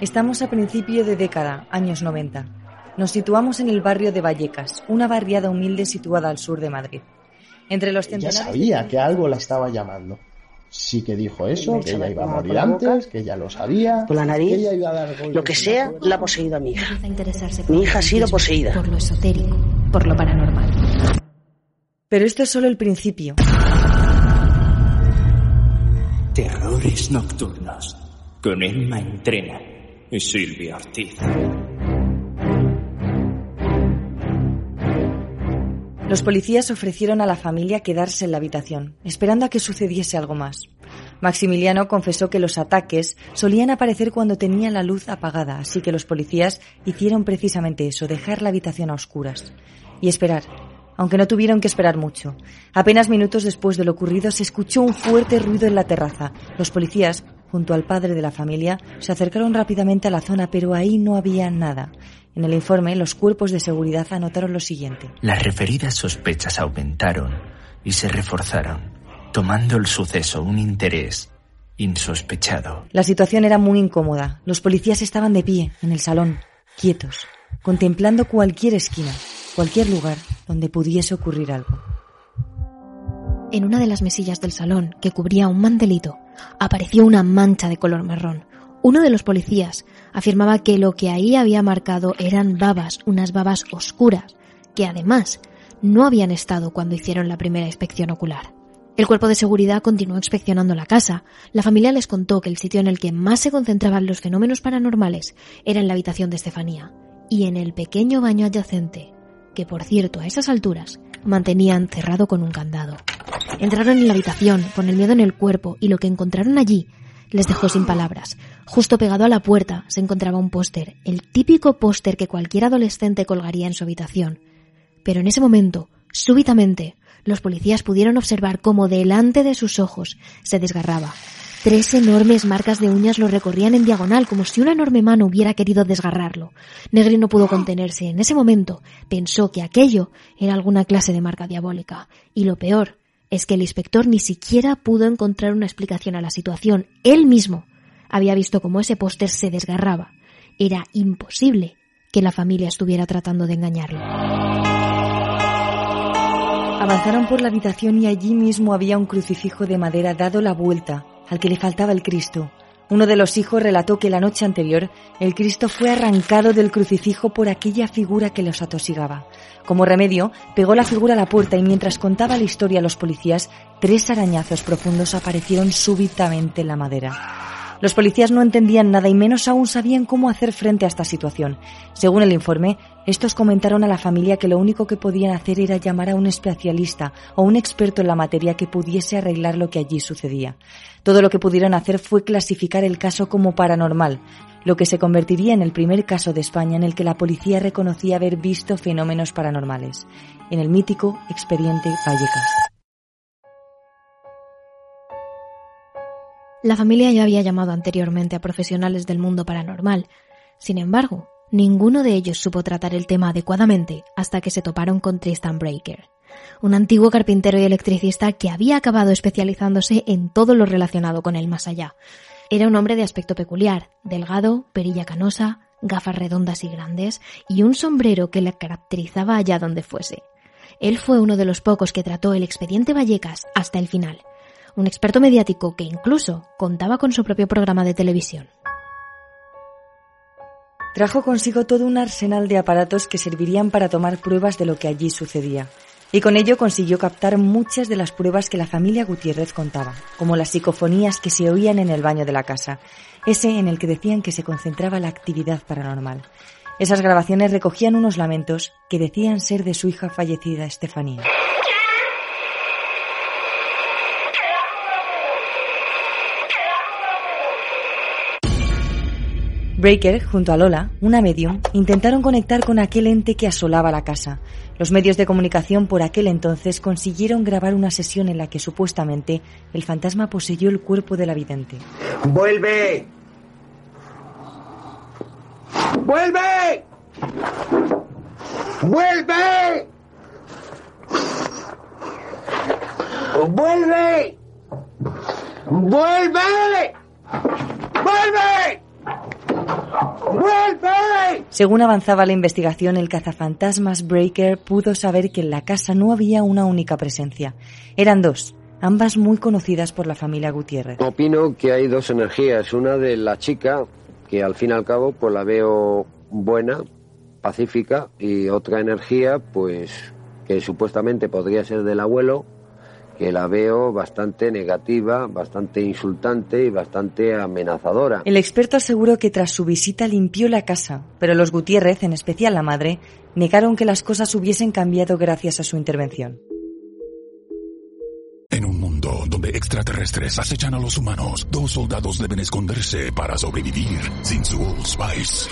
Estamos a principio de década, años 90. Nos situamos en el barrio de Vallecas, una barriada humilde situada al sur de Madrid. Entre los Ya sabía que algo la estaba llamando. Sí que dijo eso, que ella iba a morir antes, que ella lo sabía. Por la nariz, que ella iba a dar golpes lo que sea, la ha poseído a mi hija. Mi hija ha sido poseída. Por lo esotérico, por lo paranormal. Pero esto es solo el principio. Terrores nocturnos. Con Emma Entrena y Silvia Ortiz. Los policías ofrecieron a la familia quedarse en la habitación, esperando a que sucediese algo más. Maximiliano confesó que los ataques solían aparecer cuando tenía la luz apagada, así que los policías hicieron precisamente eso, dejar la habitación a oscuras. Y esperar, aunque no tuvieron que esperar mucho. Apenas minutos después de lo ocurrido se escuchó un fuerte ruido en la terraza. Los policías, junto al padre de la familia, se acercaron rápidamente a la zona, pero ahí no había nada. En el informe, los cuerpos de seguridad anotaron lo siguiente. Las referidas sospechas aumentaron y se reforzaron, tomando el suceso un interés insospechado. La situación era muy incómoda. Los policías estaban de pie, en el salón, quietos, contemplando cualquier esquina, cualquier lugar donde pudiese ocurrir algo. En una de las mesillas del salón, que cubría un mantelito, apareció una mancha de color marrón. Uno de los policías afirmaba que lo que ahí había marcado eran babas, unas babas oscuras, que además no habían estado cuando hicieron la primera inspección ocular. El cuerpo de seguridad continuó inspeccionando la casa. La familia les contó que el sitio en el que más se concentraban los fenómenos paranormales era en la habitación de Estefanía y en el pequeño baño adyacente, que por cierto a esas alturas mantenían cerrado con un candado. Entraron en la habitación con el miedo en el cuerpo y lo que encontraron allí les dejó sin palabras. Justo pegado a la puerta se encontraba un póster, el típico póster que cualquier adolescente colgaría en su habitación. Pero en ese momento, súbitamente, los policías pudieron observar cómo delante de sus ojos se desgarraba. Tres enormes marcas de uñas lo recorrían en diagonal, como si una enorme mano hubiera querido desgarrarlo. Negri no pudo contenerse. En ese momento pensó que aquello era alguna clase de marca diabólica. Y lo peor es que el inspector ni siquiera pudo encontrar una explicación a la situación. Él mismo había visto cómo ese póster se desgarraba. Era imposible que la familia estuviera tratando de engañarlo. Avanzaron por la habitación y allí mismo había un crucifijo de madera dado la vuelta, al que le faltaba el Cristo. Uno de los hijos relató que la noche anterior el Cristo fue arrancado del crucifijo por aquella figura que los atosigaba. Como remedio, pegó la figura a la puerta y mientras contaba la historia a los policías, tres arañazos profundos aparecieron súbitamente en la madera. Los policías no entendían nada y menos aún sabían cómo hacer frente a esta situación. Según el informe, estos comentaron a la familia que lo único que podían hacer era llamar a un especialista o un experto en la materia que pudiese arreglar lo que allí sucedía. Todo lo que pudieron hacer fue clasificar el caso como paranormal, lo que se convertiría en el primer caso de España en el que la policía reconocía haber visto fenómenos paranormales, en el mítico expediente Vallecas. La familia ya había llamado anteriormente a profesionales del mundo paranormal. Sin embargo, ninguno de ellos supo tratar el tema adecuadamente hasta que se toparon con Tristan Breaker, un antiguo carpintero y electricista que había acabado especializándose en todo lo relacionado con el más allá. Era un hombre de aspecto peculiar, delgado, perilla canosa, gafas redondas y grandes y un sombrero que le caracterizaba allá donde fuese. Él fue uno de los pocos que trató el expediente Vallecas hasta el final un experto mediático que incluso contaba con su propio programa de televisión. Trajo consigo todo un arsenal de aparatos que servirían para tomar pruebas de lo que allí sucedía, y con ello consiguió captar muchas de las pruebas que la familia Gutiérrez contaba, como las psicofonías que se oían en el baño de la casa, ese en el que decían que se concentraba la actividad paranormal. Esas grabaciones recogían unos lamentos que decían ser de su hija fallecida, Estefanía. Breaker, junto a Lola, una medium, intentaron conectar con aquel ente que asolaba la casa. Los medios de comunicación por aquel entonces consiguieron grabar una sesión en la que supuestamente el fantasma poseyó el cuerpo de la vidente. ¡Vuelve! ¡Vuelve! ¡Vuelve! ¡Vuelve! ¡Vuelve! ¡Vuelve! ¡Vuelve! Según avanzaba la investigación, el cazafantasmas Breaker pudo saber que en la casa no había una única presencia. Eran dos, ambas muy conocidas por la familia Gutiérrez. Opino que hay dos energías. Una de la chica, que al fin y al cabo pues la veo buena, pacífica, y otra energía, pues que supuestamente podría ser del abuelo, que la veo bastante negativa, bastante insultante y bastante amenazadora. El experto aseguró que tras su visita limpió la casa, pero los Gutiérrez, en especial la madre, negaron que las cosas hubiesen cambiado gracias a su intervención. En un mundo donde extraterrestres acechan a los humanos, dos soldados deben esconderse para sobrevivir sin su Old Spice.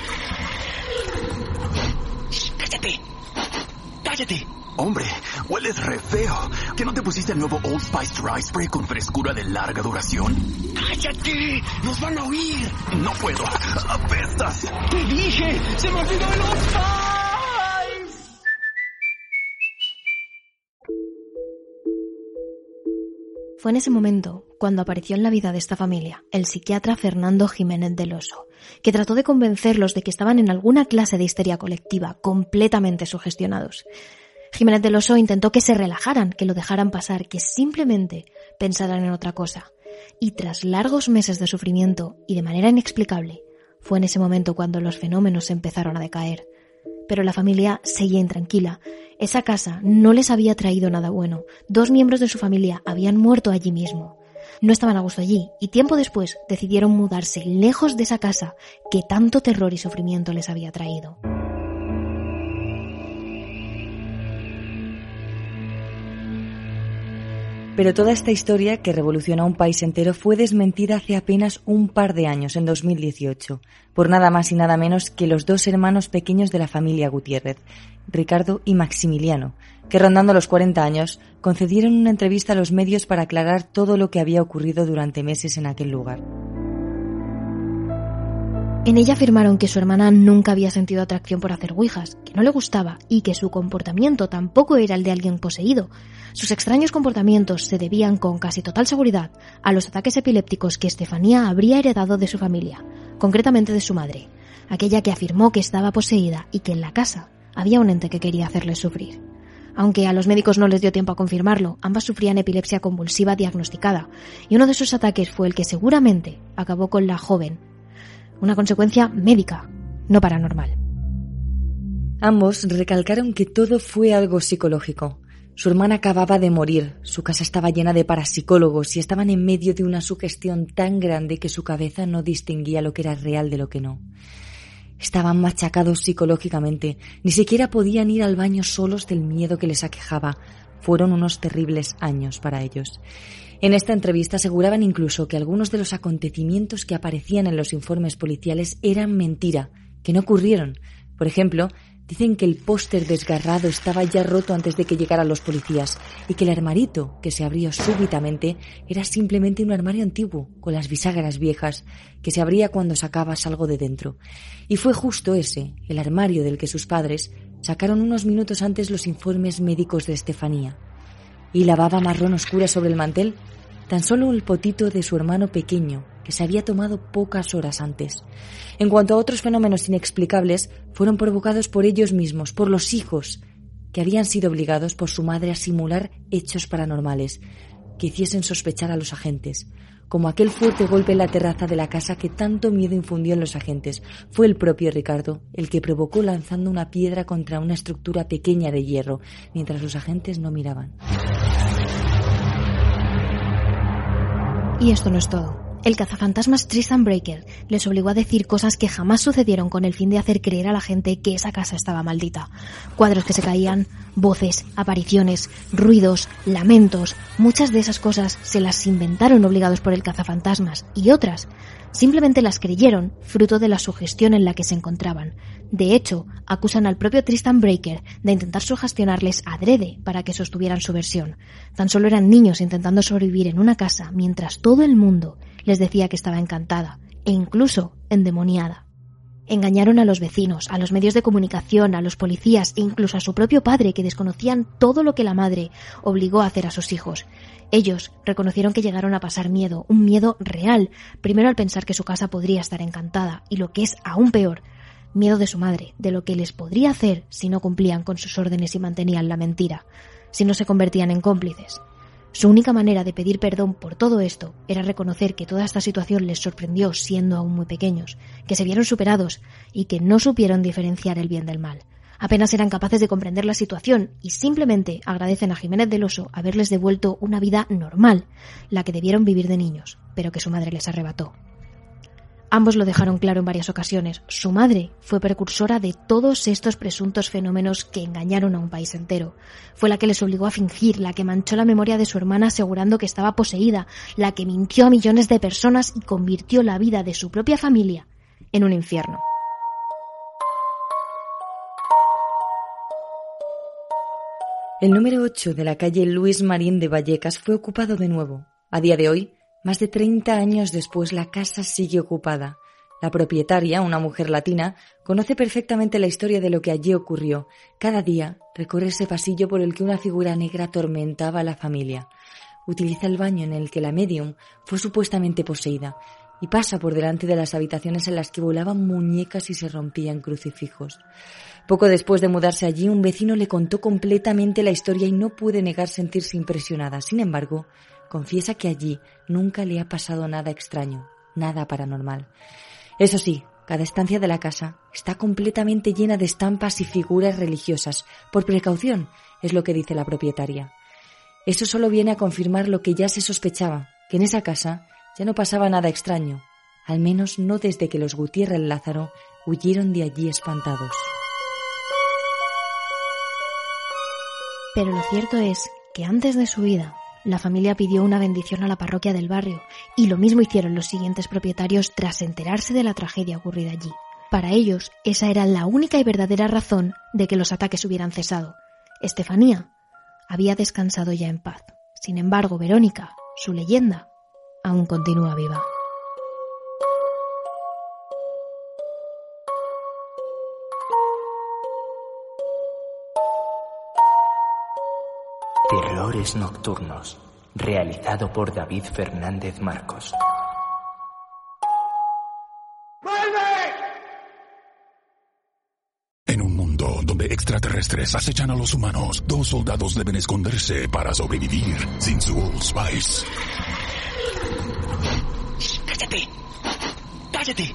¡Cállate! ¡Cállate! Hombre, hueles re feo. ¿Que no te pusiste el nuevo Old Spice Dry Spray con frescura de larga duración? ¡Cállate! ¡Nos van a oír! No puedo. ¡Apestas! ¡Te dije! ¡Se me olvidó el Old Spice! Fue en ese momento cuando apareció en la vida de esta familia el psiquiatra Fernando Jiménez del Oso, que trató de convencerlos de que estaban en alguna clase de histeria colectiva, completamente sugestionados. Jiménez del Oso intentó que se relajaran, que lo dejaran pasar, que simplemente pensaran en otra cosa. Y tras largos meses de sufrimiento y de manera inexplicable, fue en ese momento cuando los fenómenos empezaron a decaer. Pero la familia seguía intranquila. Esa casa no les había traído nada bueno. Dos miembros de su familia habían muerto allí mismo. No estaban a gusto allí y tiempo después decidieron mudarse lejos de esa casa que tanto terror y sufrimiento les había traído. Pero toda esta historia, que revolucionó un país entero, fue desmentida hace apenas un par de años, en 2018, por nada más y nada menos que los dos hermanos pequeños de la familia Gutiérrez, Ricardo y Maximiliano, que rondando los 40 años, concedieron una entrevista a los medios para aclarar todo lo que había ocurrido durante meses en aquel lugar. En ella afirmaron que su hermana nunca había sentido atracción por hacer ouijas, que no le gustaba y que su comportamiento tampoco era el de alguien poseído. Sus extraños comportamientos se debían con casi total seguridad a los ataques epilépticos que Estefanía habría heredado de su familia, concretamente de su madre, aquella que afirmó que estaba poseída y que en la casa había un ente que quería hacerle sufrir. Aunque a los médicos no les dio tiempo a confirmarlo, ambas sufrían epilepsia convulsiva diagnosticada, y uno de sus ataques fue el que seguramente acabó con la joven una consecuencia médica, no paranormal. Ambos recalcaron que todo fue algo psicológico. Su hermana acababa de morir, su casa estaba llena de parapsicólogos y estaban en medio de una sugestión tan grande que su cabeza no distinguía lo que era real de lo que no. Estaban machacados psicológicamente, ni siquiera podían ir al baño solos del miedo que les aquejaba. Fueron unos terribles años para ellos. En esta entrevista aseguraban incluso que algunos de los acontecimientos que aparecían en los informes policiales eran mentira, que no ocurrieron. Por ejemplo, dicen que el póster desgarrado estaba ya roto antes de que llegaran los policías y que el armarito que se abrió súbitamente era simplemente un armario antiguo con las bisagras viejas que se abría cuando sacabas algo de dentro. Y fue justo ese, el armario del que sus padres sacaron unos minutos antes los informes médicos de Estefanía y la baba marrón oscura sobre el mantel, tan solo el potito de su hermano pequeño, que se había tomado pocas horas antes. En cuanto a otros fenómenos inexplicables, fueron provocados por ellos mismos, por los hijos, que habían sido obligados por su madre a simular hechos paranormales, que hiciesen sospechar a los agentes, como aquel fuerte golpe en la terraza de la casa que tanto miedo infundió en los agentes. Fue el propio Ricardo el que provocó lanzando una piedra contra una estructura pequeña de hierro, mientras los agentes no miraban. Y esto no es todo. El cazafantasmas Tristan Breaker les obligó a decir cosas que jamás sucedieron con el fin de hacer creer a la gente que esa casa estaba maldita. Cuadros que se caían, voces, apariciones, ruidos, lamentos, muchas de esas cosas se las inventaron obligados por el cazafantasmas y otras simplemente las creyeron fruto de la sugestión en la que se encontraban. De hecho, acusan al propio Tristan Breaker de intentar sugestionarles adrede para que sostuvieran su versión. Tan solo eran niños intentando sobrevivir en una casa mientras todo el mundo les decía que estaba encantada e incluso endemoniada. Engañaron a los vecinos, a los medios de comunicación, a los policías e incluso a su propio padre que desconocían todo lo que la madre obligó a hacer a sus hijos. Ellos reconocieron que llegaron a pasar miedo, un miedo real, primero al pensar que su casa podría estar encantada y lo que es aún peor, miedo de su madre, de lo que les podría hacer si no cumplían con sus órdenes y mantenían la mentira, si no se convertían en cómplices. Su única manera de pedir perdón por todo esto era reconocer que toda esta situación les sorprendió siendo aún muy pequeños, que se vieron superados y que no supieron diferenciar el bien del mal. Apenas eran capaces de comprender la situación y simplemente agradecen a Jiménez del Oso haberles devuelto una vida normal, la que debieron vivir de niños, pero que su madre les arrebató. Ambos lo dejaron claro en varias ocasiones. Su madre fue precursora de todos estos presuntos fenómenos que engañaron a un país entero. Fue la que les obligó a fingir, la que manchó la memoria de su hermana asegurando que estaba poseída, la que mintió a millones de personas y convirtió la vida de su propia familia en un infierno. El número 8 de la calle Luis Marín de Vallecas fue ocupado de nuevo. A día de hoy, más de 30 años después, la casa sigue ocupada. La propietaria, una mujer latina, conoce perfectamente la historia de lo que allí ocurrió. Cada día recorre ese pasillo por el que una figura negra atormentaba a la familia. Utiliza el baño en el que la medium fue supuestamente poseída y pasa por delante de las habitaciones en las que volaban muñecas y se rompían crucifijos. Poco después de mudarse allí, un vecino le contó completamente la historia y no pude negar sentirse impresionada. Sin embargo, Confiesa que allí nunca le ha pasado nada extraño, nada paranormal. Eso sí, cada estancia de la casa está completamente llena de estampas y figuras religiosas. Por precaución, es lo que dice la propietaria. Eso solo viene a confirmar lo que ya se sospechaba, que en esa casa ya no pasaba nada extraño, al menos no desde que los Gutiérrez Lázaro huyeron de allí espantados. Pero lo cierto es que antes de su vida, la familia pidió una bendición a la parroquia del barrio, y lo mismo hicieron los siguientes propietarios tras enterarse de la tragedia ocurrida allí. Para ellos, esa era la única y verdadera razón de que los ataques hubieran cesado. Estefanía había descansado ya en paz. Sin embargo, Verónica, su leyenda, aún continúa viva. Terrores Nocturnos, realizado por David Fernández Marcos. En un mundo donde extraterrestres acechan a los humanos, dos soldados deben esconderse para sobrevivir sin su Old Spice. ¡Cállate! ¡Cállate!